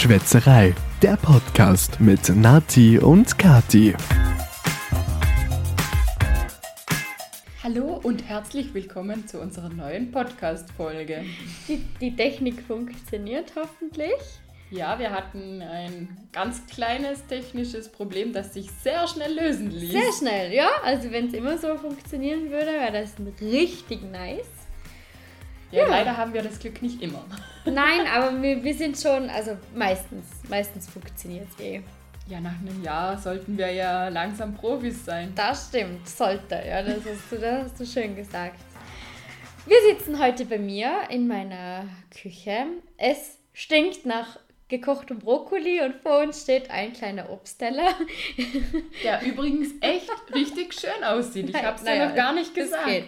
Schwätzerei, der Podcast mit Nati und Kati. Hallo und herzlich willkommen zu unserer neuen Podcast-Folge. Die, die Technik funktioniert hoffentlich. Ja, wir hatten ein ganz kleines technisches Problem, das sich sehr schnell lösen ließ. Sehr schnell, ja. Also wenn es immer so funktionieren würde, wäre das richtig nice. Ja, leider haben wir das Glück nicht immer. Nein, aber wir, wir sind schon, also meistens, meistens funktioniert es eh. Ja, nach einem Jahr sollten wir ja langsam Profis sein. Das stimmt, sollte, ja, das hast du, das hast du schön gesagt. Wir sitzen heute bei mir in meiner Küche. Es stinkt nach gekochtem Brokkoli und vor uns steht ein kleiner Obstteller. Der übrigens echt richtig schön aussieht. Ich habe es ja noch gar nicht gesagt. Es geht,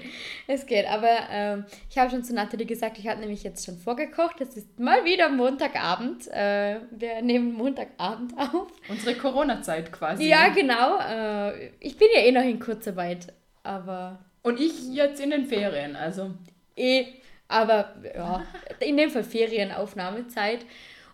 es geht. aber ähm, ich habe schon zu Nathalie gesagt, ich habe nämlich jetzt schon vorgekocht. Es ist mal wieder Montagabend. Äh, wir nehmen Montagabend auf. Unsere Corona-Zeit quasi. Ja, genau. Äh, ich bin ja eh noch in Kurzarbeit, aber... Und ich jetzt in den Ferien, also... Eh, aber ja, in dem Fall Ferienaufnahmezeit.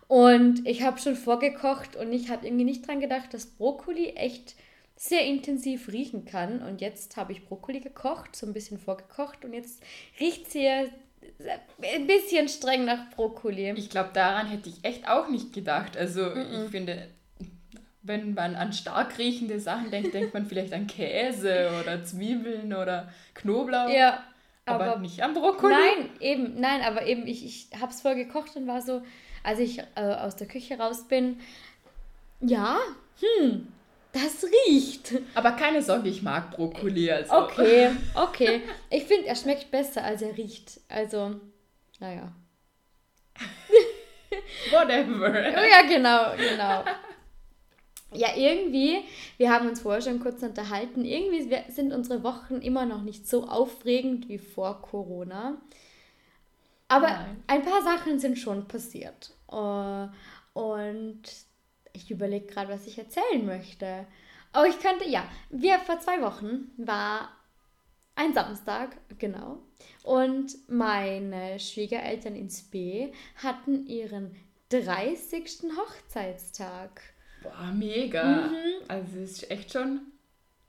Und ich habe schon vorgekocht und ich habe irgendwie nicht dran gedacht, dass Brokkoli echt sehr intensiv riechen kann. Und jetzt habe ich Brokkoli gekocht, so ein bisschen vorgekocht und jetzt riecht sie ein bisschen streng nach Brokkoli. Ich glaube, daran hätte ich echt auch nicht gedacht. Also mm -mm. ich finde, wenn man an stark riechende Sachen denkt, denkt man vielleicht an Käse oder Zwiebeln oder Knoblauch. Ja. Aber, aber nicht an Brokkoli. Nein, eben, nein, aber eben, ich, ich habe es voll gekocht und war so, als ich äh, aus der Küche raus bin, ja, hm, das riecht. Aber keine Sorge, ich mag Brokkoli. Also. Okay, okay. Ich finde, er schmeckt besser, als er riecht. Also, naja. Whatever. Oh ja, genau, genau. Ja, irgendwie, wir haben uns vorher schon kurz unterhalten, irgendwie sind unsere Wochen immer noch nicht so aufregend wie vor Corona. Aber Nein. ein paar Sachen sind schon passiert. Uh, und ich überlege gerade, was ich erzählen möchte. Oh, ich könnte, ja, wir vor zwei Wochen war ein Samstag, genau. Und meine Schwiegereltern in Spee hatten ihren 30. Hochzeitstag. Boah, mega. Mhm. Also es ist echt schon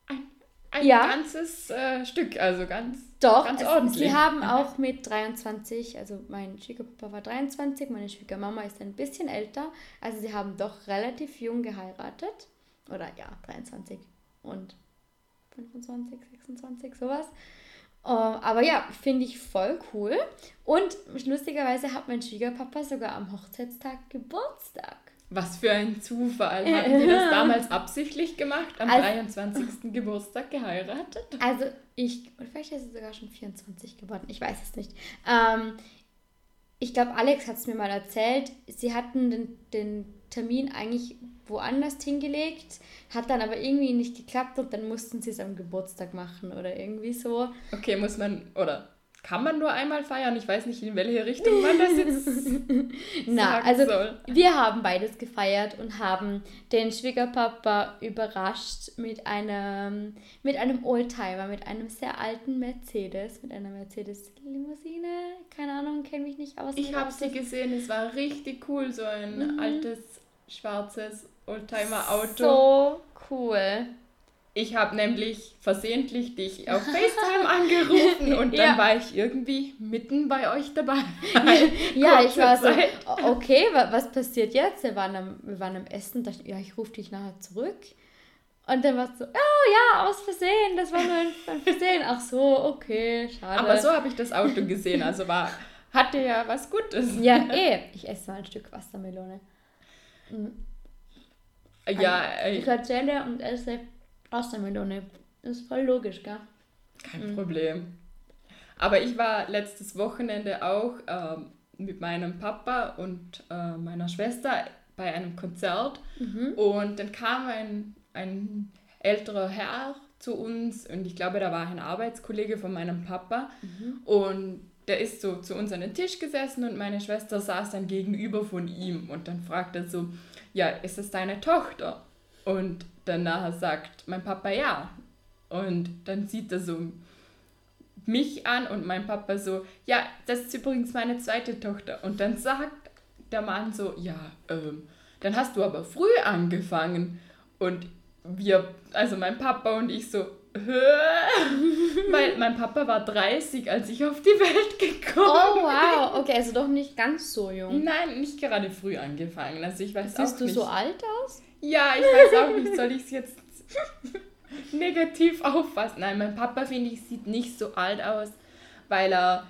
ein ein ja. ganzes äh, Stück, also ganz, Doch, ganz ordentlich. Sie haben auch mit 23, also mein Schwiegerpapa war 23, meine Schwiegermama ist ein bisschen älter, also sie haben doch relativ jung geheiratet. Oder ja, 23 und 25, 26, sowas. Uh, aber ja, finde ich voll cool. Und lustigerweise hat mein Schwiegerpapa sogar am Hochzeitstag Geburtstag. Was für ein Zufall. Haben die das damals absichtlich gemacht? Am also, 23. Geburtstag geheiratet? Also ich, vielleicht ist es sogar schon 24 geworden, ich weiß es nicht. Ähm, ich glaube, Alex hat es mir mal erzählt. Sie hatten den, den Termin eigentlich woanders hingelegt, hat dann aber irgendwie nicht geklappt und dann mussten sie es am Geburtstag machen oder irgendwie so. Okay, muss man, oder kann man nur einmal feiern. Ich weiß nicht, in welche Richtung man das jetzt Na, also soll. wir haben beides gefeiert und haben den Schwiegerpapa überrascht mit einem mit einem Oldtimer, mit einem sehr alten Mercedes, mit einer Mercedes Limousine. Keine Ahnung, kenne mich nicht aus. Ich habe sie gesehen, es war richtig cool, so ein mhm. altes schwarzes Oldtimer Auto. So cool. Ich habe nämlich versehentlich dich auf FaceTime angerufen und dann ja. war ich irgendwie mitten bei euch dabei. ja, ich war so, okay, was passiert jetzt? Wir waren am, wir waren am Essen, dachte ja, ich rufe dich nachher zurück. Und dann war es so, oh ja, aus Versehen, das war nur ein Versehen. Ach so, okay, schade. Aber so habe ich das Auto gesehen, also war, hatte ja was Gutes. Ja, eh. Ich esse mal ein Stück Wassermelone. Mhm. Ja, ich erzähle und esse Wassermelone. Ist voll logisch, gell? Kein mhm. Problem. Aber ich war letztes Wochenende auch ähm, mit meinem Papa und äh, meiner Schwester bei einem Konzert mhm. und dann kam ein, ein älterer Herr zu uns und ich glaube, da war ein Arbeitskollege von meinem Papa mhm. und der ist so zu uns an den Tisch gesessen und meine Schwester saß dann gegenüber von ihm und dann fragt er so, ja, ist es deine Tochter? Und danach sagt mein Papa ja. Und dann sieht er so mich an und mein Papa so, ja, das ist übrigens meine zweite Tochter. Und dann sagt der Mann so, ja, ähm, dann hast du aber früh angefangen. Und wir, also mein Papa und ich so, mein, mein Papa war 30, als ich auf die Welt gekommen bin. Oh wow, okay, also doch nicht ganz so jung. Nein, nicht gerade früh angefangen. Also ich weiß Siehst auch nicht. Siehst du so alt aus? Ja, ich weiß auch nicht, soll ich es jetzt negativ auffassen? Nein, mein Papa, finde ich, sieht nicht so alt aus, weil er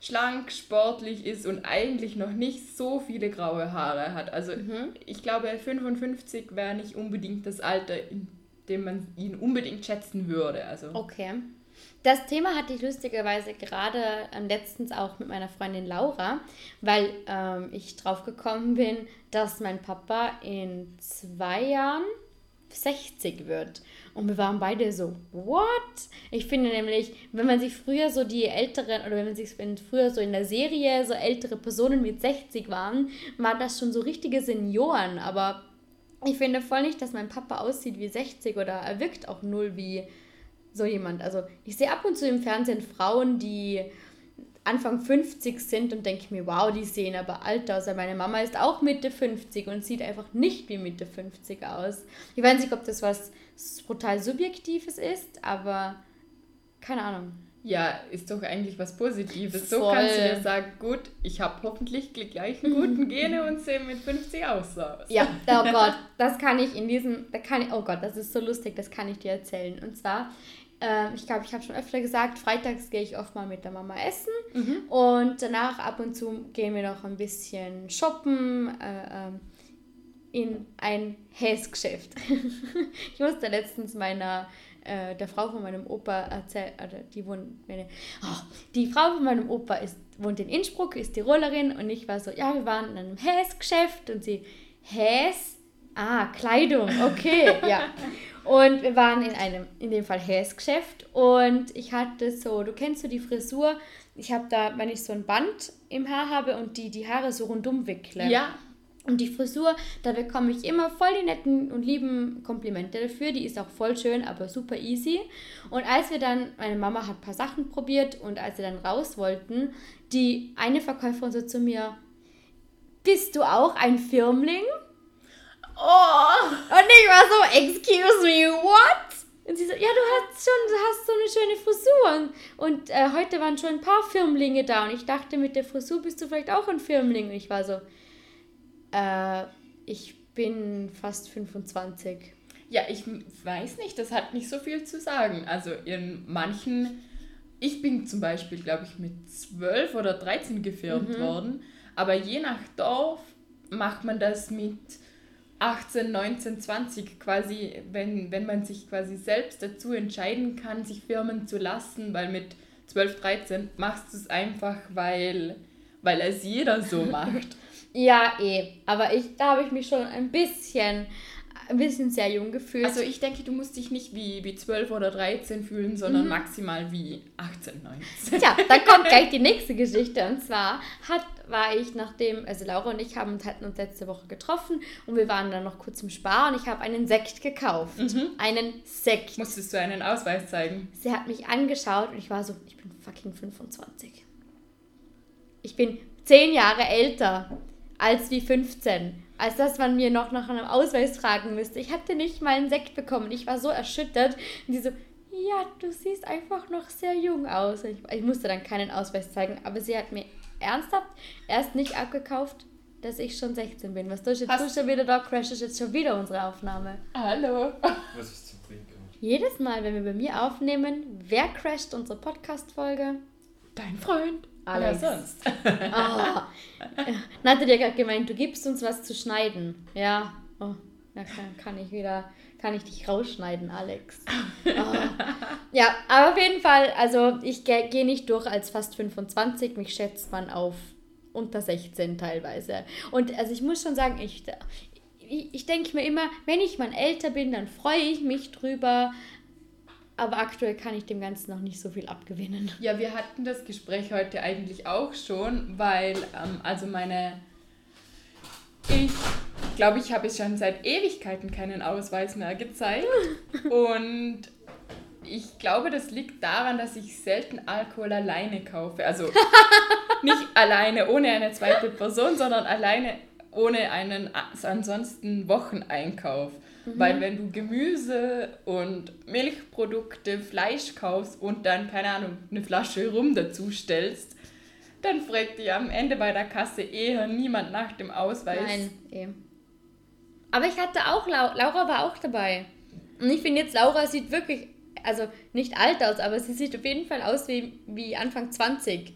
schlank, sportlich ist und eigentlich noch nicht so viele graue Haare hat. Also mhm. ich glaube, 55 wäre nicht unbedingt das Alter, in dem man ihn unbedingt schätzen würde. Also. Okay. Das Thema hatte ich lustigerweise gerade ähm, letztens auch mit meiner Freundin Laura, weil ähm, ich drauf gekommen bin, dass mein Papa in zwei Jahren 60 wird. Und wir waren beide so, what? Ich finde nämlich, wenn man sich früher so die älteren, oder wenn man sich wenn früher so in der Serie so ältere Personen mit 60 waren, waren das schon so richtige Senioren. Aber ich finde voll nicht, dass mein Papa aussieht wie 60 oder er wirkt auch null wie so jemand. Also ich sehe ab und zu im Fernsehen Frauen, die Anfang 50 sind und denke mir, wow, die sehen aber alt aus. Meine Mama ist auch Mitte 50 und sieht einfach nicht wie Mitte 50 aus. Ich weiß nicht, ob das was brutal Subjektives ist, aber keine Ahnung. Ja, ist doch eigentlich was Positives. So kannst du dir sagen, gut, ich habe hoffentlich die gleichen guten Gene und sehe mit 50 aus. Ja, oh Gott, das kann ich in diesem, da kann ich, oh Gott, das ist so lustig, das kann ich dir erzählen. Und zwar, äh, ich glaube, ich habe schon öfter gesagt, freitags gehe ich oft mal mit der Mama essen mhm. und danach ab und zu gehen wir noch ein bisschen shoppen. Äh, äh, in ein Häsgeschäft. ich musste letztens meiner äh, der Frau von meinem Opa erzählt, oder die wohnt, meine, oh, die Frau von meinem Opa ist, wohnt in Innsbruck, ist Tirolerin und ich war so, ja, wir waren in einem Häsgeschäft und sie, Häs? Ah, Kleidung, okay, ja. Und wir waren in einem, in dem Fall Häsgeschäft und ich hatte so, du kennst so die Frisur, ich habe da, wenn ich so ein Band im Haar habe und die, die Haare so rundum wickle. Ja. Und die Frisur, da bekomme ich immer voll die netten und lieben Komplimente dafür. Die ist auch voll schön, aber super easy. Und als wir dann, meine Mama hat ein paar Sachen probiert und als wir dann raus wollten, die eine Verkäuferin so zu mir, bist du auch ein Firmling? Oh! Und ich war so, excuse me, what? Und sie so, ja, du hast schon, du hast so eine schöne Frisur. Und äh, heute waren schon ein paar Firmlinge da und ich dachte, mit der Frisur bist du vielleicht auch ein Firmling. Und ich war so, äh, ich bin fast 25. Ja, ich weiß nicht, das hat nicht so viel zu sagen. Also in manchen, ich bin zum Beispiel, glaube ich, mit 12 oder 13 gefirmt mhm. worden, aber je nach Dorf macht man das mit 18, 19, 20 quasi, wenn, wenn man sich quasi selbst dazu entscheiden kann, sich firmen zu lassen, weil mit 12, 13 machst du es einfach, weil, weil es jeder so macht. Ja, eh. Aber ich, da habe ich mich schon ein bisschen, ein bisschen sehr jung gefühlt. Also ich denke, du musst dich nicht wie, wie 12 oder 13 fühlen, sondern mhm. maximal wie 18, 19. Tja, dann kommt gleich die nächste Geschichte. Und zwar hat, war ich nachdem, also Laura und ich haben uns, hatten uns letzte Woche getroffen und wir waren dann noch kurz im Spar und ich habe einen Sekt gekauft. Mhm. Einen Sekt. Musstest du einen Ausweis zeigen? Sie hat mich angeschaut und ich war so, ich bin fucking 25. Ich bin 10 Jahre älter als wie 15. Als dass man mir noch nach einem Ausweis fragen müsste. Ich hatte nicht mal einen Sekt bekommen. Ich war so erschüttert. Und die so, ja, du siehst einfach noch sehr jung aus. Ich, ich musste dann keinen Ausweis zeigen, aber sie hat mir ernsthaft erst nicht abgekauft, dass ich schon 16 bin. Was tust du jetzt schon wieder da? Crash ist jetzt schon wieder unsere Aufnahme. Hallo. Was ist zu trinken? Jedes Mal, wenn wir bei mir aufnehmen, wer crasht unsere Podcast-Folge? Dein Freund. Alex. Ja, sonst. oh. Nannte dir gerade gemeint, du gibst uns was zu schneiden. Ja. Oh. Ja, kann, kann ich wieder, kann ich dich rausschneiden, Alex. Oh. Ja, aber auf jeden Fall, also ich gehe geh nicht durch als fast 25, mich schätzt man auf unter 16 teilweise. Und also ich muss schon sagen, ich, ich, ich denke mir immer, wenn ich mal älter bin, dann freue ich mich drüber, aber aktuell kann ich dem Ganzen noch nicht so viel abgewinnen. Ja, wir hatten das Gespräch heute eigentlich auch schon, weil ähm, also meine... Ich glaube, ich habe schon seit Ewigkeiten keinen Ausweis mehr gezeigt. Und ich glaube, das liegt daran, dass ich selten Alkohol alleine kaufe. Also nicht alleine ohne eine zweite Person, sondern alleine ohne einen ansonsten Wocheneinkauf. Mhm. Weil wenn du Gemüse und Milchprodukte, Fleisch kaufst und dann, keine Ahnung, eine Flasche Rum dazu stellst, dann fragt dich am Ende bei der Kasse eher niemand nach dem Ausweis. Nein, eh. Aber ich hatte auch, Laura war auch dabei. Und ich finde jetzt, Laura sieht wirklich, also nicht alt aus, aber sie sieht auf jeden Fall aus wie, wie Anfang 20.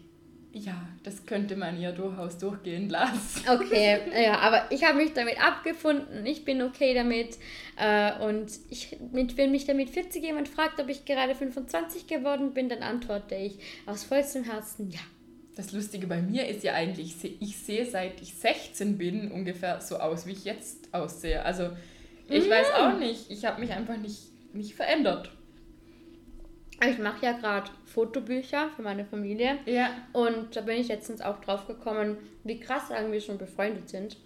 Ja, das könnte man ihr durchaus durchgehen lassen. Okay, ja, aber ich habe mich damit abgefunden, ich bin okay damit äh, und ich, mit, wenn mich damit 40 jemand fragt, ob ich gerade 25 geworden bin, dann antworte ich aus vollstem Herzen ja. Das Lustige bei mir ist ja eigentlich, ich sehe seit ich 16 bin ungefähr so aus, wie ich jetzt aussehe. Also ich mm. weiß auch nicht, ich habe mich einfach nicht, nicht verändert. Ich mache ja gerade Fotobücher für meine Familie. Ja. Und da bin ich letztens auch drauf gekommen, wie krass wir schon befreundet sind.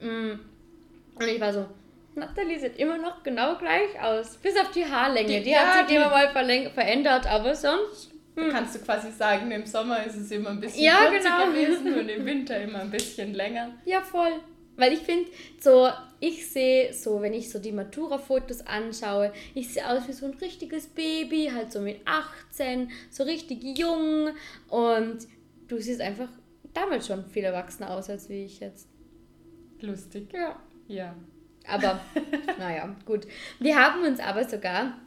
Mm. Und ich war so, Nathalie sieht immer noch genau gleich aus. Bis auf die Haarlänge. Die, die ja, hat sich immer mal verändert, aber sonst. Hm. Kannst du quasi sagen, im Sommer ist es immer ein bisschen ja, kürzer genau. gewesen und im Winter immer ein bisschen länger. Ja, voll. Weil ich finde, so, ich sehe so, wenn ich so die Matura-Fotos anschaue, ich sehe aus wie so ein richtiges Baby, halt so mit 18, so richtig jung. Und du siehst einfach damals schon viel erwachsener aus, als wie ich jetzt. Lustig. Ja. Ja. Aber, naja, gut. Wir haben uns aber sogar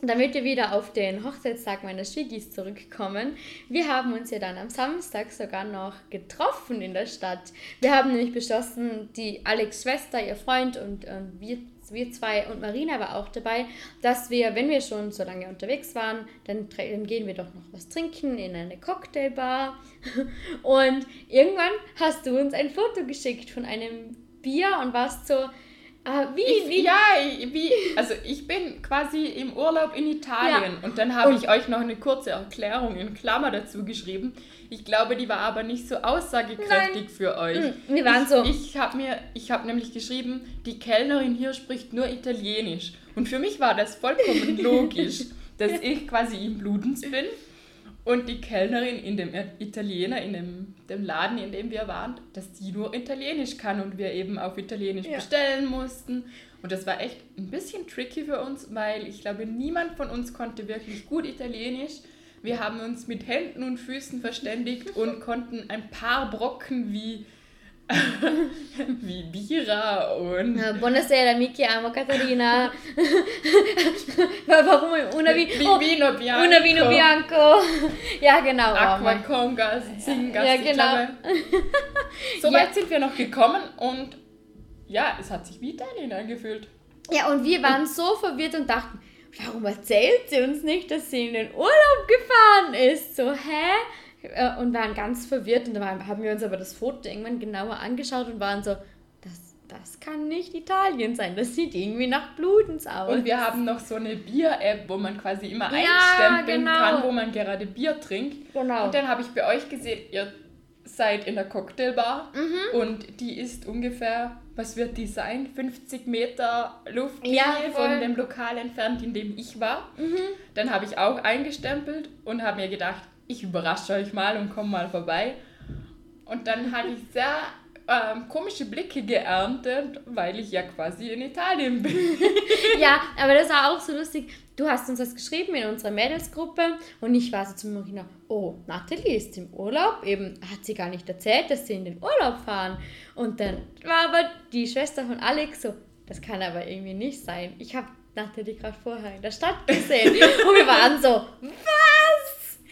damit wir wieder auf den Hochzeitstag meiner Schwigis zurückkommen, wir haben uns ja dann am Samstag sogar noch getroffen in der Stadt. Wir haben nämlich beschlossen, die Alex Schwester, ihr Freund und, und wir, wir zwei und Marina war auch dabei, dass wir, wenn wir schon so lange unterwegs waren, dann, dann gehen wir doch noch was trinken in eine Cocktailbar. Und irgendwann hast du uns ein Foto geschickt von einem Bier und warst so, Ah, wie, ich, wie? Ja, wie, also ich bin quasi im Urlaub in Italien ja. und dann habe ich euch noch eine kurze Erklärung in Klammer dazu geschrieben. Ich glaube, die war aber nicht so aussagekräftig Nein. für euch. Hm, wir waren ich, so. Ich habe mir, ich habe nämlich geschrieben, die Kellnerin hier spricht nur Italienisch und für mich war das vollkommen logisch, dass ich quasi im Bludens bin und die Kellnerin in dem Italiener, in dem, dem Laden, in dem wir waren, dass die nur Italienisch kann und wir eben auf Italienisch ja. bestellen mussten. Und das war echt ein bisschen tricky für uns, weil ich glaube, niemand von uns konnte wirklich gut Italienisch. Wir haben uns mit Händen und Füßen verständigt und konnten ein paar Brocken wie wie Bira und. Buonasera, mi chiamo Caterina. Warum una, vi oh, vino bianco. Una vino bianco. Ja, genau. Aqua oh, Congas, Zingas. Ja, genau. so weit ja. sind wir noch gekommen und ja, es hat sich wie Italien angefühlt. Ja, und wir waren so verwirrt und dachten, warum erzählt sie uns nicht, dass sie in den Urlaub gefahren ist? So, hä? Äh, und waren ganz verwirrt. Und dann haben wir uns aber das Foto irgendwann genauer angeschaut und waren so, das, das kann nicht Italien sein. Das sieht irgendwie nach Blutens aus. Und wir haben noch so eine Bier-App, wo man quasi immer ja, einstempeln genau. kann, wo man gerade Bier trinkt. Genau. Und dann habe ich bei euch gesehen, ihr seid in der Cocktailbar mhm. und die ist ungefähr, was wird die sein? 50 Meter Luftlinie ja, von dem Lokal entfernt, in dem ich war. Mhm. Dann habe ich auch eingestempelt und habe mir gedacht, ich überrasche euch mal und komme mal vorbei. Und dann habe ich sehr ähm, komische Blicke geerntet, weil ich ja quasi in Italien bin. ja, aber das war auch so lustig. Du hast uns das geschrieben in unserer Mädelsgruppe und ich war so zu Marina, oh, Nathalie ist im Urlaub. Eben hat sie gar nicht erzählt, dass sie in den Urlaub fahren. Und dann war aber die Schwester von Alex so, das kann aber irgendwie nicht sein. Ich habe Nathalie gerade vorher in der Stadt gesehen. und wir waren so, was?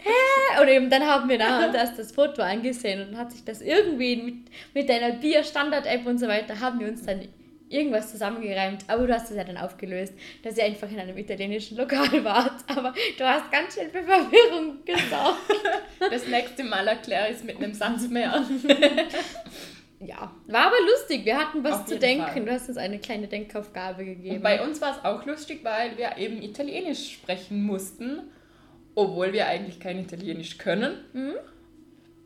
Hä? Und eben dann haben wir nachher das, das Foto angesehen und hat sich das irgendwie mit, mit deiner Bier-Standard-App und so weiter, haben wir uns dann irgendwas zusammengereimt. Aber du hast es ja dann aufgelöst, dass ihr einfach in einem italienischen Lokal wart. Aber du hast ganz schön für Verwirrung gesorgt. Das nächste Mal erkläre ich es mit einem Satz mehr. Ja, war aber lustig. Wir hatten was Auf zu denken. Fall. Du hast uns eine kleine Denkaufgabe gegeben. Und bei uns war es auch lustig, weil wir eben Italienisch sprechen mussten obwohl wir eigentlich kein Italienisch können. Mhm.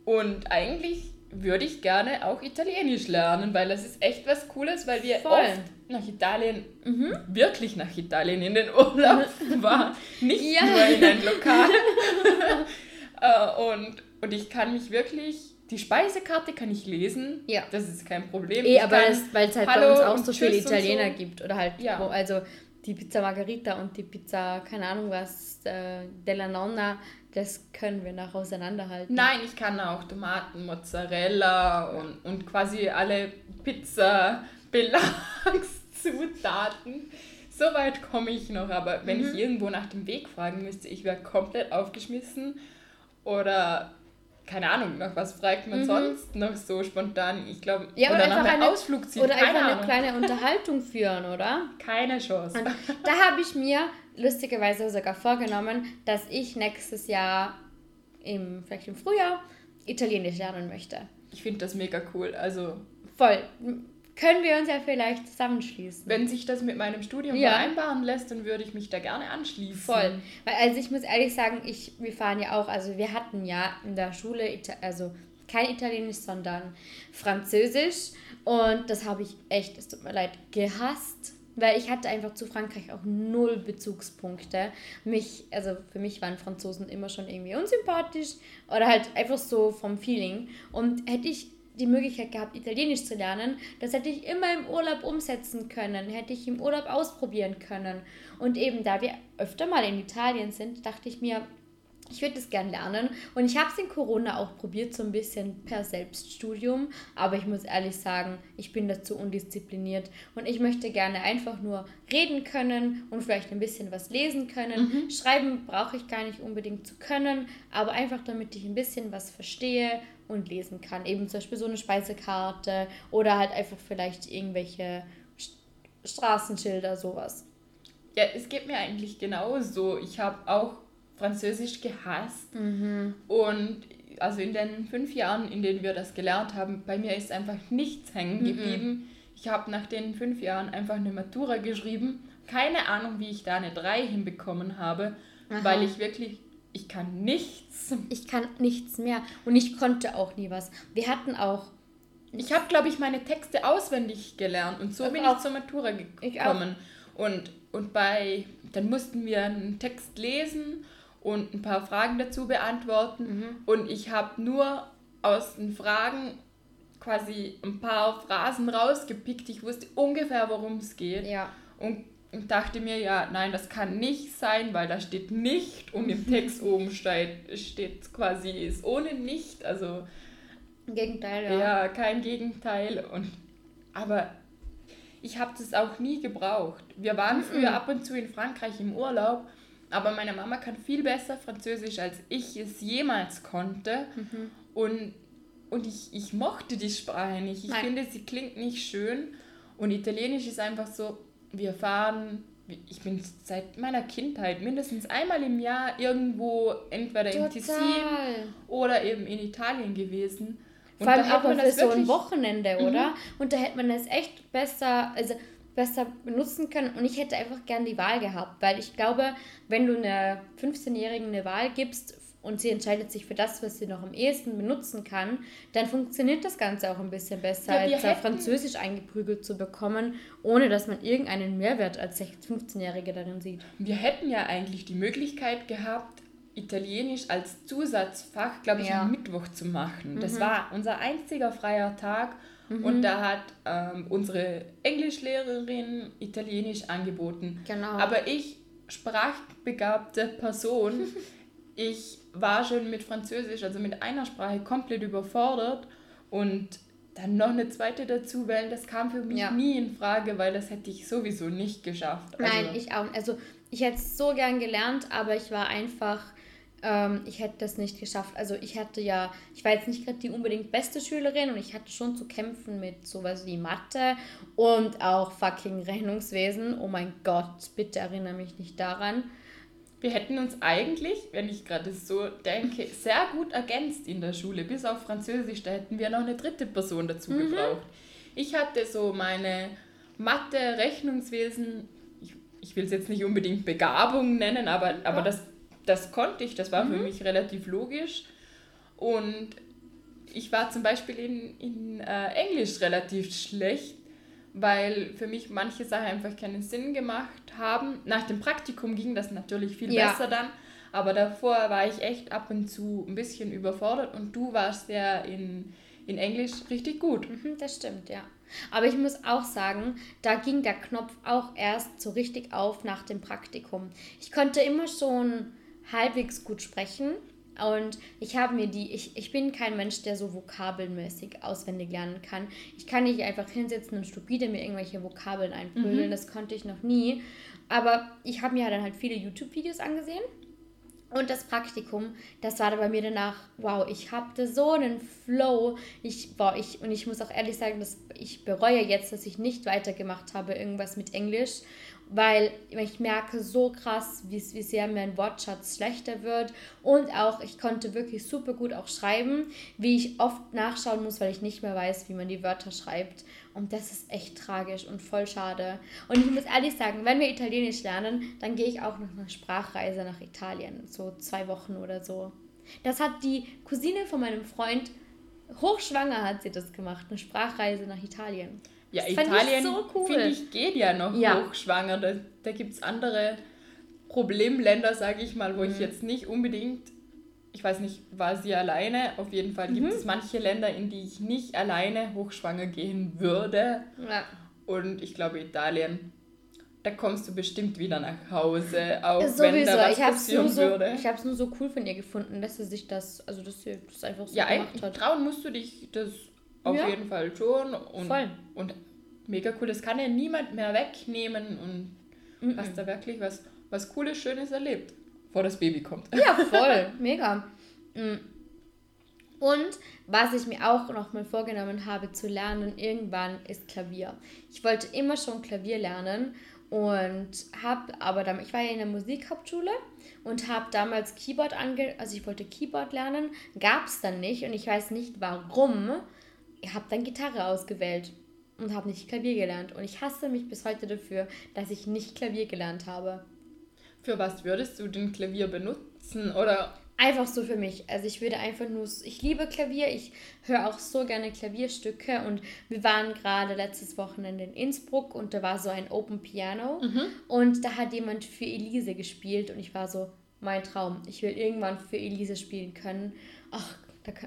Und eigentlich würde ich gerne auch Italienisch lernen, weil das ist echt was Cooles, weil wir Voll. oft nach Italien, mhm. wirklich nach Italien in den Urlaub waren, nicht ja. nur in ein Lokal. Äh, und, und ich kann mich wirklich die Speisekarte kann ich lesen. Ja. Das ist kein Problem. Eh, aber weil es halt Hallo bei uns auch so viele Italiener so. gibt. Oder halt, Ja. wo, also die Pizza Margherita und die Pizza, keine Ahnung was, äh, della Nonna, das können wir noch auseinanderhalten. Nein, ich kann auch Tomaten, Mozzarella und, und quasi alle Pizza-Belagszutaten. So weit komme ich noch, aber wenn Mhm. ich irgendwo nach dem Weg fragen müsste, ich wäre komplett aufgeschmissen. Oder keine Ahnung, nach was fragt man sonst noch so spontan? Ich glaube, Mhm. Ja, oder oder einfach einem eine- Ausflug ziehen, Oder keine einfach eine Ahnung. kleine Unterhaltung führen, oder? keine Chance. Und da habe ich mir lustigerweise sogar vorgenommen, dass ich nächstes Jahr, im, vielleicht im Frühjahr, Italienisch lernen möchte. Ich finde das mega cool. Also, Voll. Können wir uns ja vielleicht zusammenschließen. wenn sich das mit meinem Studium Ja. vereinbaren lässt, dann würde ich mich da gerne anschließen. Voll. Weil, also ich muss ehrlich sagen, ich, wir fahren ja auch, also wir hatten ja in der Schule, Ita also kein Italienisch, sondern Französisch. Und das habe ich echt, es tut mir leid, gehasst. Weil ich hatte einfach zu Frankreich auch null Bezugspunkte. Mich, also für mich waren Franzosen immer schon irgendwie unsympathisch oder halt einfach so vom Feeling. Und hätte ich die Möglichkeit gehabt, Italienisch zu lernen, das hätte ich immer im Urlaub umsetzen können, hätte ich im Urlaub ausprobieren können. Und eben da wir öfter mal in Italien sind, dachte ich mir, ich würde das gern lernen. Und ich habe es in Corona auch probiert, so ein bisschen per Selbststudium. Aber ich muss ehrlich sagen, ich bin dazu undiszipliniert. Und ich möchte gerne einfach nur reden können und vielleicht ein bisschen was lesen können. Schreiben brauche ich gar nicht unbedingt zu können, aber einfach damit ich ein bisschen was verstehe und lesen kann. Eben zum Beispiel so eine Speisekarte oder halt einfach vielleicht irgendwelche St- Straßenschilder, sowas. Ja, es geht mir eigentlich genauso. Ich habe auch Französisch gehasst. Mhm. Und also in den fünf Jahren, in denen wir das gelernt haben, bei mir ist einfach nichts Mhm. hängen geblieben. Ich habe nach den fünf Jahren einfach eine Matura geschrieben. Keine Ahnung, wie ich da eine 3 hinbekommen habe, Aha. weil ich wirklich, ich kann nichts. Ich kann nichts mehr und ich konnte auch nie was. Wir hatten auch Ich habe, glaube ich, meine Texte auswendig gelernt und so Ich bin auch. ich zur Matura gekommen. Und, und bei, dann mussten wir einen Text lesen und ein paar Fragen dazu beantworten. Mhm. Und ich habe nur aus den Fragen quasi ein paar Phrasen rausgepickt. Ich wusste ungefähr, worum es geht. ja Und, dachte mir, ja, nein, das kann nicht sein, weil da steht nicht und im Text oben steht, steht quasi ist ohne nicht. Also Gegenteil, ja, ja. kein Gegenteil. Und, aber ich habe das auch nie gebraucht. Wir waren früher ab und zu in Frankreich im Urlaub, aber meine Mama kann viel besser Französisch, als ich es jemals konnte. Und, und ich, ich mochte die Sprache nicht. Ich Nein. finde, sie klingt nicht schön. Und Italienisch ist einfach so, wir fahren, ich bin seit meiner Kindheit mindestens einmal im Jahr irgendwo, entweder im Tessin Total. oder eben in Italien gewesen. Und Vor allem da hat man für das so ein Mhm. Wochenende, oder? Und da hätte man es echt besser, also besser benutzen können. Und ich hätte einfach gern die Wahl gehabt, weil ich glaube, wenn du einer 15-Jährigen eine Wahl gibst und sie entscheidet sich für das, was sie noch am ehesten benutzen kann, dann funktioniert das Ganze auch ein bisschen besser, Ja, als da Französisch eingeprügelt zu bekommen, ohne dass man irgendeinen Mehrwert als 15-Jährige darin sieht. Wir hätten ja eigentlich die Möglichkeit gehabt, Italienisch als Zusatzfach, glaube ich, Ja. Mhm. am Mittwoch zu machen. Das war unser einziger freier Tag und da hat ähm, unsere Englischlehrerin Italienisch angeboten. Genau. Aber ich, sprachbegabte Person, ich war schon mit Französisch, also mit einer Sprache, komplett überfordert und dann noch eine zweite dazu wählen, das kam für mich Ja. nie in Frage, weil das hätte ich sowieso nicht geschafft. Also, Nein, ich auch. Also ich hätte es so gern gelernt, aber ich war einfach, ähm, ich hätte das nicht geschafft. Also ich hatte ja, ich war jetzt nicht gerade die unbedingt beste Schülerin und ich hatte schon zu kämpfen mit sowas wie Mathe und auch fucking Rechnungswesen. Oh mein Gott, bitte erinnere mich nicht daran. Wir hätten uns eigentlich, wenn ich gerade so denke, sehr gut ergänzt in der Schule. Bis auf Französisch, da hätten wir noch eine dritte Person dazu gebraucht. Ich hatte so meine Mathe, Rechnungswesen, ich, ich will es jetzt nicht unbedingt Begabung nennen, aber, aber das, das konnte ich, das war für mich relativ logisch. Und ich war zum Beispiel in, in äh, Englisch relativ schlecht, weil für mich manche Sachen einfach keinen Sinn gemacht haben. Nach dem Praktikum ging das natürlich viel Ja. besser dann, Aber davor war ich echt ab und zu ein bisschen überfordert und du warst ja in, in Englisch richtig gut. Mhm, das stimmt, ja. Aber ich muss auch sagen, da ging der Knopf auch erst so richtig auf nach dem Praktikum. Ich konnte immer schon halbwegs gut sprechen, und ich habe mir die, ich, ich bin kein Mensch, der so vokabelmäßig auswendig lernen kann. Ich kann nicht einfach hinsetzen und stupide mir irgendwelche Vokabeln einprügeln. Mhm. Das konnte ich noch nie. Aber ich habe mir dann halt viele YouTube-Videos angesehen. Und das Praktikum, das war da bei mir danach, wow, ich hatte so einen Flow. Ich, boah, ich, und ich muss auch ehrlich sagen, dass ich bereue jetzt, dass ich nicht weitergemacht habe, irgendwas mit Englisch weil ich merke so krass, wie, wie sehr mein Wortschatz schlechter wird und auch ich konnte wirklich super gut auch schreiben, wie ich oft nachschauen muss, weil ich nicht mehr weiß, wie man die Wörter schreibt und das ist echt tragisch und voll schade. Und ich muss ehrlich sagen, wenn wir Italienisch lernen, dann gehe ich auch noch eine Sprachreise nach Italien, so zwei Wochen oder so. Das hat die Cousine von meinem Freund, hochschwanger hat sie das gemacht, eine Sprachreise nach Italien. Ja, das Italien, so cool. finde ich, geht ja noch ja. hochschwanger. Da, da gibt es andere Problemländer, sage ich mal, wo mhm. ich jetzt nicht unbedingt, ich weiß nicht, war sie alleine? Auf jeden Fall gibt mhm. es manche Länder, in die ich nicht alleine hochschwanger gehen würde. Ja. Und ich glaube, Italien, da kommst du bestimmt wieder nach Hause, auch Sowieso. wenn da was ich passieren so, würde. Ich habe es nur so cool von ihr gefunden, dass sie sich das, also dass sie das einfach so ja, gemacht hat. trauen musst du dich das auf ja. jeden Fall schon. Und, Voll. Und mega cool. Das kann ja niemand mehr wegnehmen und -mm. hast da wirklich was, was Cooles, Schönes erlebt, bevor das Baby kommt. Ja, voll. mega. Mm. Und was ich mir auch noch mal vorgenommen habe zu lernen irgendwann ist Klavier. Ich wollte immer schon Klavier lernen und habe aber dann, ich war ja in der Musikhauptschule und habe damals Keyboard ange, also ich wollte Keyboard lernen, gab es dann nicht und ich weiß nicht warum habe dann Gitarre ausgewählt und habe nicht Klavier gelernt. Und ich hasse mich bis heute dafür, dass ich nicht Klavier gelernt habe. Für was würdest du den Klavier benutzen? Oder? Einfach so für mich. Also ich würde einfach nur, ich liebe Klavier, ich höre auch so gerne Klavierstücke und wir waren gerade letztes Wochenende in Innsbruck und da war so ein Open Piano mhm. und da hat jemand für Elise gespielt und ich war so, mein Traum, ich will irgendwann für Elise spielen können. Ach,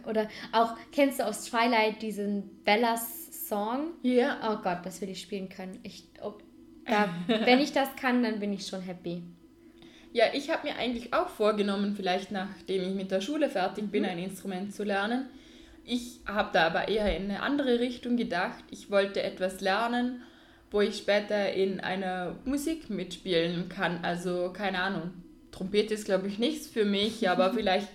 oder auch, kennst du aus Twilight diesen Bellas Song? Ja. Oh Gott, das will ich spielen können. Ich, oh, da, wenn ich das kann, dann bin ich schon happy. Ja, ich habe mir eigentlich auch vorgenommen, vielleicht nachdem ich mit der Schule fertig bin, mhm. ein Instrument zu lernen. Ich habe da aber eher in eine andere Richtung gedacht. Ich wollte etwas lernen, wo ich später in einer Musik mitspielen kann. Also keine Ahnung. Trompete ist, glaube ich, nichts für mich, aber vielleicht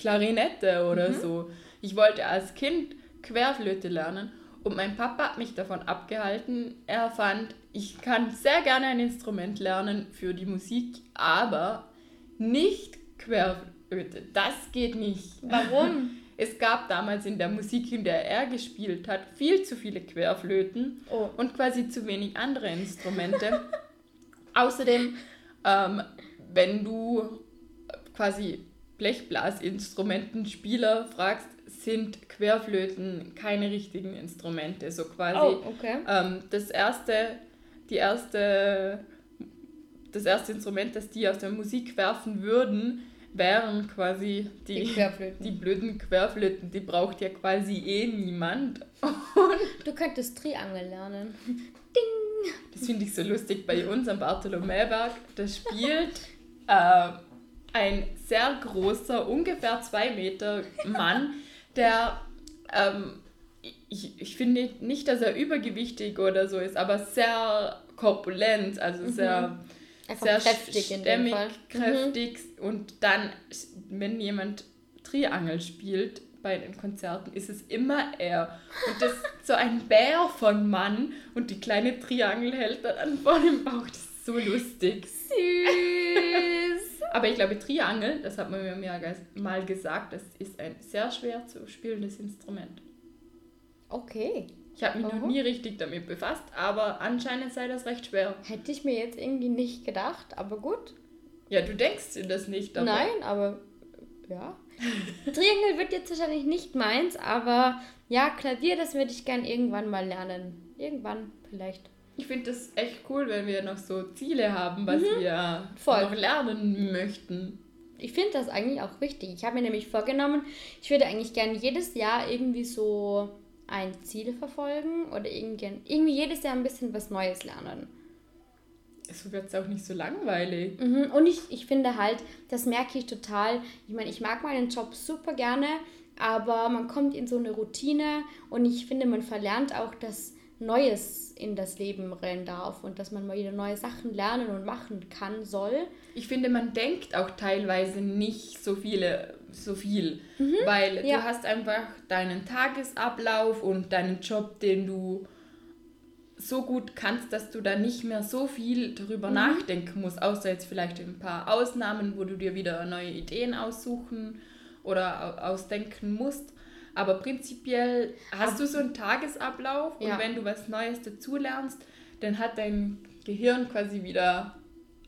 Klarinette oder mhm. so. Ich wollte als Kind Querflöte lernen und mein Papa hat mich davon abgehalten. Er fand, ich kann sehr gerne ein Instrument lernen für die Musik, aber nicht Querflöte. Das geht nicht. Warum? Es gab damals in der Musik, in der er gespielt hat, viel zu viele Querflöten oh. und quasi zu wenig andere Instrumente. Außerdem, ähm, wenn du quasi Blechblasinstrumentenspieler fragst, sind Querflöten keine richtigen Instrumente. So quasi oh, okay. ähm, das erste, die erste, das erste Instrument, das die aus der Musik werfen würden, wären quasi die, die, die blöden Querflöten. Die braucht ja quasi eh niemand. Und du könntest Triangel lernen. Ding! Das finde ich so lustig bei uns am Bartholomäberg. Da spielt äh, ein sehr großer, ungefähr zwei Meter Mann, der, ähm, ich, ich finde nicht, dass er übergewichtig oder so ist, aber sehr korpulent, also mhm. sehr, sehr kräftig stämmig, kräftig. Mhm. Und dann, wenn jemand Triangel spielt, bei den Konzerten ist es immer er. Und das ist so ein Bär von Mann und die kleine Triangel hält dann vor dem Bauch. Das ist so lustig. Süß. Aber ich glaube, Triangel, das hat man mir mal gesagt, das ist ein sehr schwer zu spielendes Instrument. Okay. Ich habe mich -huh. noch nie richtig damit befasst, aber anscheinend sei das recht schwer. Hätte ich mir jetzt irgendwie nicht gedacht, aber gut. Ja, du denkst dir das nicht. Aber Nein, aber ja. Triangel wird jetzt wahrscheinlich nicht meins, aber ja, Klavier, das würde ich gern irgendwann mal lernen. Irgendwann vielleicht. Ich finde das echt cool, wenn wir noch so Ziele haben, was mhm. wir Voll. noch lernen möchten. ich finde das eigentlich auch wichtig. Ich habe mir nämlich vorgenommen, ich würde eigentlich gerne jedes Jahr irgendwie so ein Ziel verfolgen oder irgendwie, irgendwie jedes Jahr ein bisschen was Neues lernen. So wird es auch nicht so langweilig. Mhm. Und ich, ich finde halt, das merke ich total. Ich meine, ich mag meinen Job super gerne, aber man kommt in so eine Routine und ich finde, man verlernt auch, dass Neues in das Leben rennen darf und dass man mal wieder neue Sachen lernen und machen kann, soll. Ich finde, man denkt auch teilweise nicht so viele, so viel, mhm, weil ja. du hast einfach deinen Tagesablauf und deinen Job, den du so gut kannst, dass du da nicht mehr so viel darüber mhm. nachdenken musst, außer jetzt vielleicht ein paar Ausnahmen, wo du dir wieder neue Ideen aussuchen oder ausdenken musst. Aber prinzipiell hast du so einen Tagesablauf ja. und wenn du was Neues dazulernst, dann hat dein Gehirn quasi wieder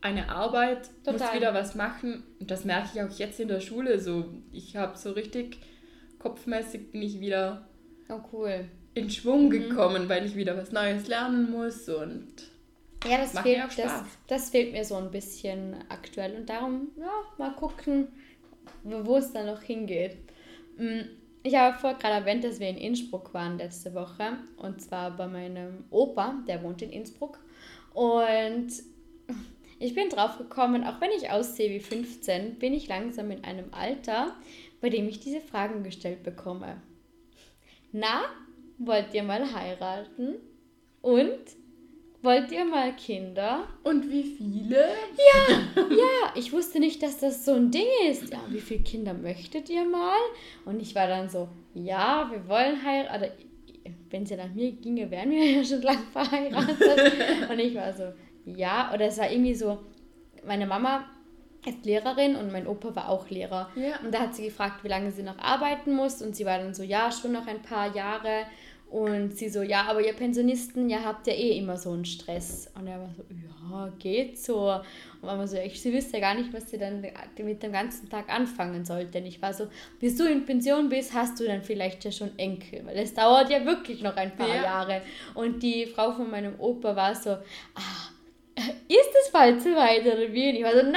eine Arbeit, Total. muss wieder was machen. Und das merke ich auch jetzt in der Schule so. Ich habe so richtig kopfmäßig bin ich wieder oh, cool. in Schwung mhm. gekommen, weil ich wieder was Neues lernen muss und ja, das fehlt, das, das fehlt mir so ein bisschen aktuell und darum, ja, mal gucken, wo es dann noch hingeht. Mm, ich habe vorher gerade erwähnt, dass wir in Innsbruck waren letzte Woche. Und zwar bei meinem Opa, der wohnt in Innsbruck. Und ich bin drauf gekommen, auch wenn ich aussehe wie 15, bin ich langsam in einem Alter, bei dem ich diese Fragen gestellt bekomme. Na, wollt ihr mal heiraten? Und Wollt ihr mal Kinder? Und wie viele? Ja, ja, ich wusste nicht, dass das so ein Ding ist. Ja, wie viele Kinder möchtet ihr mal? Und ich war dann so, ja, wir wollen heiraten. Wenn es ja nach mir ginge, wären wir ja schon lange verheiratet. Und ich war so, ja, oder es war irgendwie so, meine Mama ist Lehrerin und mein Opa war auch Lehrer. Ja. Und da hat sie gefragt, wie lange sie noch arbeiten muss. Und sie war dann so, ja, schon noch ein paar Jahre. Und sie so, ja, aber ihr Pensionisten, ja, habt ja eh immer so einen Stress. Und er war so, ja, geht so. Und war so, ich, sie wüsste ja gar nicht, was sie dann mit dem ganzen Tag anfangen sollte. Und ich war so, bis du in Pension bist, hast du dann vielleicht ja schon Enkel. Weil es dauert ja wirklich noch ein paar ja. Jahre. Und die Frau von meinem Opa war so, ah, ist es bald zu weit oder wie? Und ich war so, nein,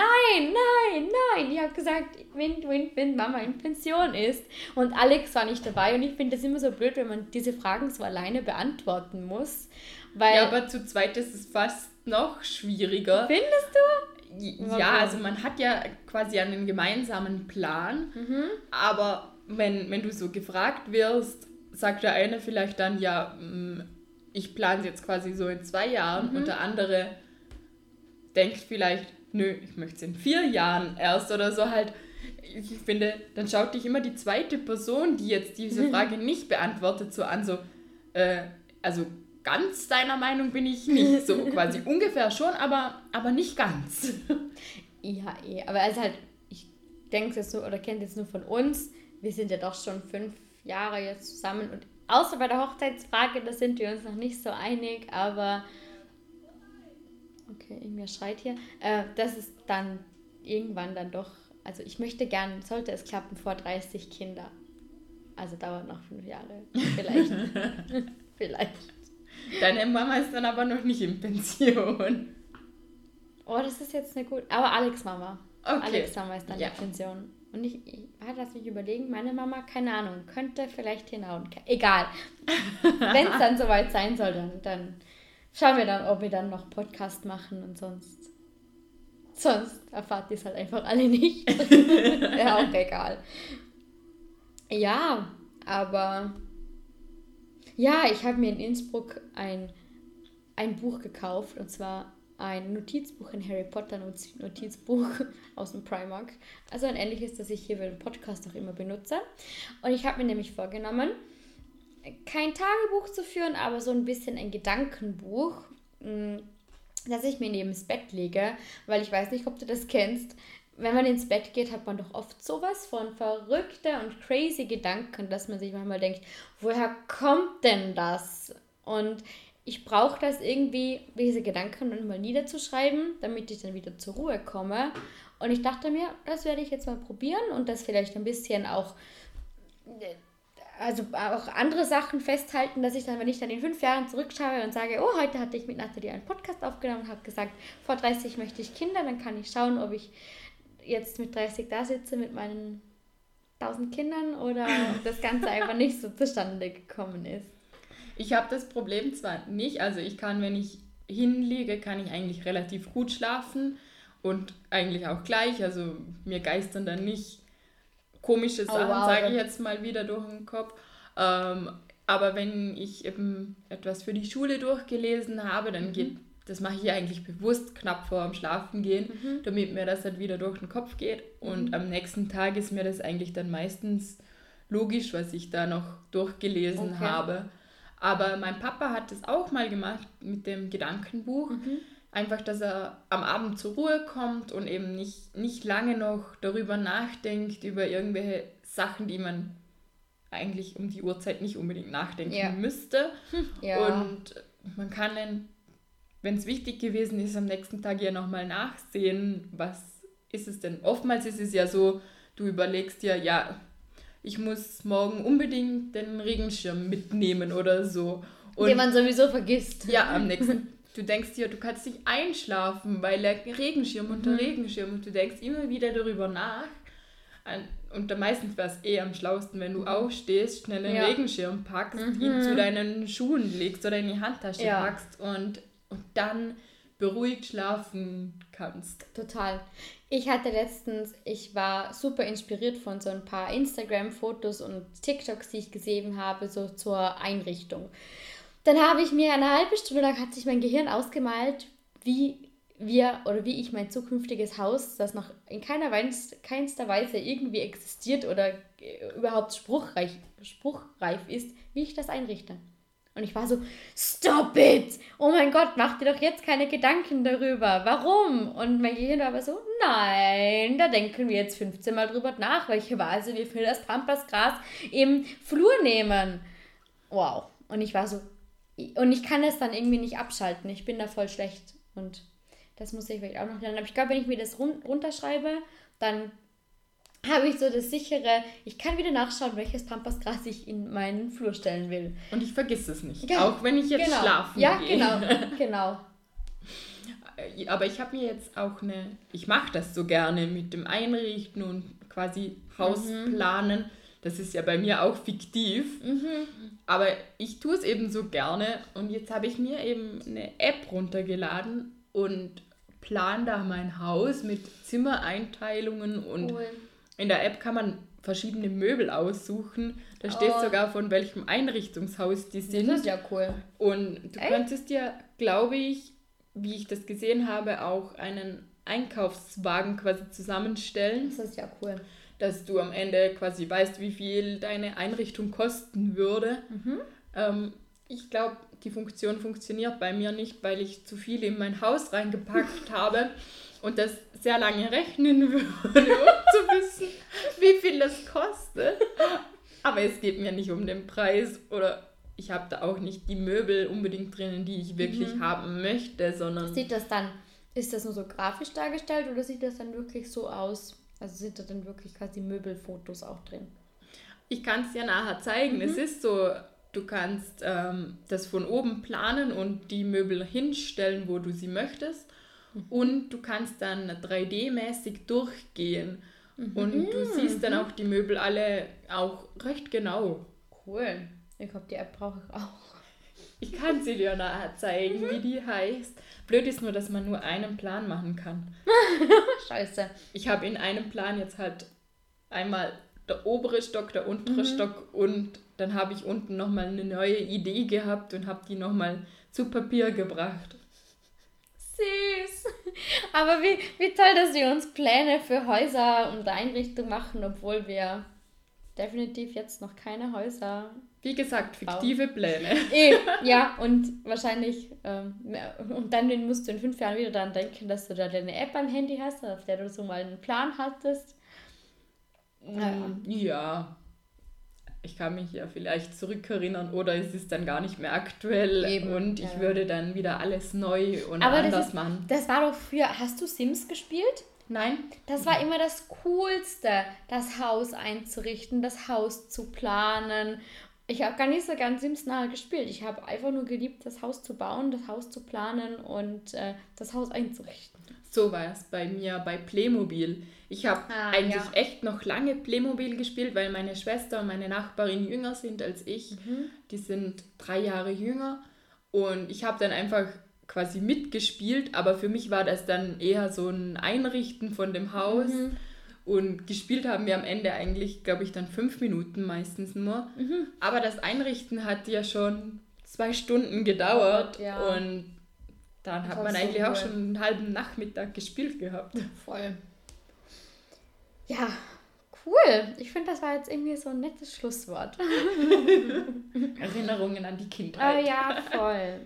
nein, nein. Ich habe gesagt, wenn, wenn, wenn Mama in Pension ist. Und Alex war nicht dabei. Und ich finde das immer so blöd, wenn man diese Fragen so alleine beantworten muss. Weil ja, aber zu zweit ist es fast noch schwieriger. Findest du? Ja, also man hat ja quasi einen gemeinsamen Plan. Mhm. Aber wenn, wenn du so gefragt wirst, sagt der eine vielleicht dann, ja, mm, ich plane jetzt quasi so in zwei Jahren. Mhm. Und der andere denkt vielleicht, nö, ich möchte es in vier Jahren erst oder so halt. Ich finde, dann schaut dich immer die zweite Person, die jetzt diese Frage nicht beantwortet, so an, so, äh, also ganz deiner Meinung bin ich nicht, so quasi ungefähr schon, aber, aber nicht ganz. Ja, eh, aber also halt, ich denke es nur oder kennt es nur von uns, wir sind ja doch schon fünf Jahre jetzt zusammen und außer bei der Hochzeitsfrage, da sind wir uns noch nicht so einig, aber Okay, irgendwer schreit hier. Äh, das ist dann irgendwann dann doch, also ich möchte gern, sollte es klappen, vor 30 Kinder. Also dauert noch fünf Jahre. Vielleicht. Vielleicht. Deine Mama ist dann aber noch nicht in Pension. Oh, das ist jetzt eine gute. Aber Alex Mama. Okay. Alex Mama ist dann ja. in Pension. Und ich, ich lass mich überlegen, meine Mama, keine Ahnung, könnte vielleicht hinhauen. Egal. Wenn es dann soweit sein soll, dann, dann Schauen wir dann, ob wir dann noch Podcast machen und sonst. Sonst erfahrt ihr es halt einfach alle nicht. ja, auch egal. Ja, aber. Ja, ich habe mir in Innsbruck ein, ein Buch gekauft und zwar ein Notizbuch, ein Harry Potter Notizbuch aus dem Primark. Also ein ähnliches, das ich hier für den Podcast auch immer benutze. Und ich habe mir nämlich vorgenommen, kein Tagebuch zu führen, aber so ein bisschen ein Gedankenbuch, mm, das ich mir neben das Bett lege, weil ich weiß nicht, ob du das kennst. Wenn man ins Bett geht, hat man doch oft sowas von verrückte und crazy Gedanken, dass man sich manchmal denkt, woher kommt denn das? Und ich brauche das irgendwie, diese Gedanken dann mal niederzuschreiben, damit ich dann wieder zur Ruhe komme. Und ich dachte mir, das werde ich jetzt mal probieren und das vielleicht ein bisschen auch also auch andere Sachen festhalten, dass ich dann, wenn ich dann in fünf Jahren zurückschaue und sage, oh, heute hatte ich mit Nathalie einen Podcast aufgenommen und habe gesagt, vor 30 möchte ich Kinder, dann kann ich schauen, ob ich jetzt mit 30 da sitze mit meinen 1000 Kindern oder das Ganze einfach nicht so zustande gekommen ist. Ich habe das Problem zwar nicht, also ich kann, wenn ich hinliege, kann ich eigentlich relativ gut schlafen und eigentlich auch gleich, also mir geistern dann nicht komische oh, Sachen, oh, wow. sage ich jetzt mal wieder durch den Kopf. Ähm, aber wenn ich eben etwas für die Schule durchgelesen habe, dann mhm. geht, das mache ich eigentlich bewusst knapp vor dem Schlafen gehen, mhm. damit mir das halt wieder durch den Kopf geht. Und mhm. am nächsten Tag ist mir das eigentlich dann meistens logisch, was ich da noch durchgelesen okay. habe. Aber mein Papa hat das auch mal gemacht mit dem Gedankenbuch. Mhm. Einfach, dass er am Abend zur Ruhe kommt und eben nicht, nicht lange noch darüber nachdenkt, über irgendwelche Sachen, die man eigentlich um die Uhrzeit nicht unbedingt nachdenken ja. müsste. Ja. Und man kann dann, wenn es wichtig gewesen ist, am nächsten Tag ja nochmal nachsehen, was ist es denn. Oftmals ist es ja so, du überlegst dir, ja, ich muss morgen unbedingt den Regenschirm mitnehmen oder so. Und Den man sowieso vergisst. Ja, am nächsten Du denkst dir, du kannst nicht einschlafen, weil der Regenschirm unter mhm. Regenschirm und du denkst immer wieder darüber nach. Und meistens wäre es eh am schlausten, wenn du mhm. aufstehst, schnell den ja. Regenschirm packst, mhm. ihn zu deinen Schuhen legst oder in die Handtasche ja. packst und, und dann beruhigt schlafen kannst. Total. Ich hatte letztens, ich war super inspiriert von so ein paar Instagram-Fotos und TikToks, die ich gesehen habe, so zur Einrichtung. Dann habe ich mir eine halbe Stunde lang hat sich mein Gehirn ausgemalt, wie wir oder wie ich mein zukünftiges Haus, das noch in keiner Weise, keinster Weise irgendwie existiert oder überhaupt spruchreich, spruchreif ist, wie ich das einrichte. Und ich war so, stop it! Oh mein Gott, mach dir doch jetzt keine Gedanken darüber. Warum? Und mein Gehirn war aber so, nein, da denken wir jetzt 15 Mal drüber nach, welche Weise wir für das Pampasgras im Flur nehmen. Wow. Und ich war so, und ich kann es dann irgendwie nicht abschalten. Ich bin da voll schlecht. Und das muss ich vielleicht auch noch lernen. Aber ich glaube, wenn ich mir das run runterschreibe, dann habe ich so das sichere, ich kann wieder nachschauen, welches Pampasgras ich in meinen Flur stellen will. Und ich vergesse es nicht, ja, auch wenn ich jetzt genau. schlafen ja, gehe. Ja, genau, genau. Aber ich habe mir jetzt auch eine, ich mache das so gerne mit dem Einrichten und quasi Hausplanen. Mhm. Das ist ja bei mir auch fiktiv. Mhm. Aber ich tue es eben so gerne. Und jetzt habe ich mir eben eine App runtergeladen und plan da mein Haus mit Zimmereinteilungen und cool. In der App kann man verschiedene Möbel aussuchen. Da steht oh. sogar von welchem Einrichtungshaus die sind. Das ist ja cool. Und du Echt? könntest dir, glaube ich, wie ich das gesehen habe, auch einen Einkaufswagen quasi zusammenstellen. Das ist ja cool. Dass du am Ende quasi weißt, wie viel deine Einrichtung kosten würde. Mhm. Ähm, ich glaube, die Funktion funktioniert bei mir nicht, weil ich zu viel in mein Haus reingepackt habe und das sehr lange rechnen würde, um zu wissen, wie viel das kostet. Aber es geht mir nicht um den Preis oder ich habe da auch nicht die Möbel unbedingt drinnen, die ich wirklich mhm. haben möchte, sondern. Sieht das dann, ist das nur so grafisch dargestellt oder sieht das dann wirklich so aus? Also sind da dann wirklich quasi Möbelfotos auch drin? Ich kann es dir nachher zeigen. Mhm. Es ist so, du kannst ähm, das von oben planen und die Möbel hinstellen, wo du sie möchtest. Und du kannst dann 3D-mäßig durchgehen. Mhm. Und du siehst dann auch die Möbel alle auch recht genau. Cool. Ich glaube, die App brauche ich auch. Ich kann sie dir nachher zeigen, wie die heißt. Blöd ist nur, dass man nur einen Plan machen kann. Scheiße. Ich habe in einem Plan jetzt halt einmal der obere Stock, der untere mhm. Stock und dann habe ich unten nochmal eine neue Idee gehabt und habe die nochmal zu Papier gebracht. Süß. Aber wie, wie toll, dass wir uns Pläne für Häuser und Einrichtungen machen, obwohl wir definitiv jetzt noch keine Häuser. Wie gesagt, fiktive bauen. Pläne. E, ja, und wahrscheinlich, ähm, und dann musst du in fünf Jahren wieder daran denken, dass du da deine App am Handy hast, auf der du so mal einen Plan hattest. Mm, ja ich kann mich ja vielleicht zurückerinnern oder es ist dann gar nicht mehr aktuell Eben, und ich ja. würde dann wieder alles neu und Aber anders das ist, machen. Das war doch früher, hast du Sims gespielt? Nein. Das war immer das Coolste, das Haus einzurichten, das Haus zu planen. Ich habe gar nicht so ganz Sims nahe gespielt. Ich habe einfach nur geliebt, das Haus zu bauen, das Haus zu planen und äh, das Haus einzurichten. So war es bei mir bei Playmobil. Ich habe Ah, eigentlich ja. echt noch lange Playmobil gespielt, weil meine Schwester und meine Nachbarin jünger sind als ich. Mhm. Die sind drei Jahre jünger. Und ich habe dann einfach quasi mitgespielt, aber für mich war das dann eher so ein Einrichten von dem Haus. Mhm. Und gespielt haben wir am Ende eigentlich, glaube ich, dann fünf Minuten meistens nur. Mhm. Aber das Einrichten hat ja schon zwei Stunden gedauert. Ja. Und dann Das hat man so eigentlich auch cool. schon einen halben Nachmittag gespielt gehabt. Voll. Ja, cool. Ich finde, das war jetzt irgendwie so ein nettes Schlusswort. Erinnerungen an die Kindheit. ja, voll.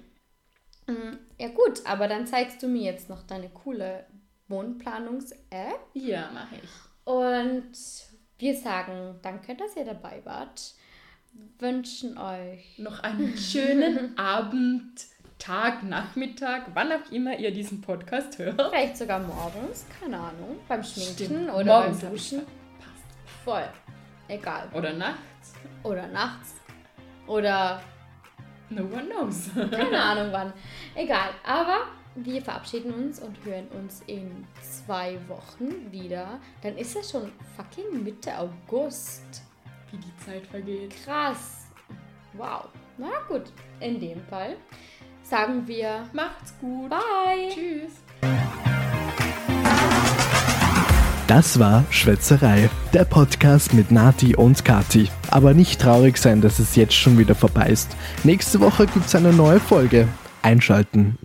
Mm, Ja gut, aber dann zeigst du mir jetzt noch deine coole Wohnplanungs-App. Ja, mache ich. Und wir sagen danke, dass ihr dabei wart. Wünschen euch Noch einen schönen Abend, Tag, Nachmittag, wann auch immer ihr diesen Podcast hört. vielleicht sogar morgens, keine Ahnung, beim Schminken Stimmt, oder morgens beim Duschen. Passt. Voll. Egal. Oder nachts. Oder nachts. Oder No one knows. keine Ahnung wann. Egal. Aber wir verabschieden uns und hören uns in zwei Wochen wieder. Dann ist es schon fucking Mitte August. Wie die Zeit vergeht. Krass. Wow. Na gut. In dem Fall sagen wir Macht's gut. Bye. Tschüss. Das war Schwätzerei, der Podcast mit Nati und Kati. Aber nicht traurig sein, dass es jetzt schon wieder vorbei ist. Nächste Woche gibt's eine neue Folge. Einschalten.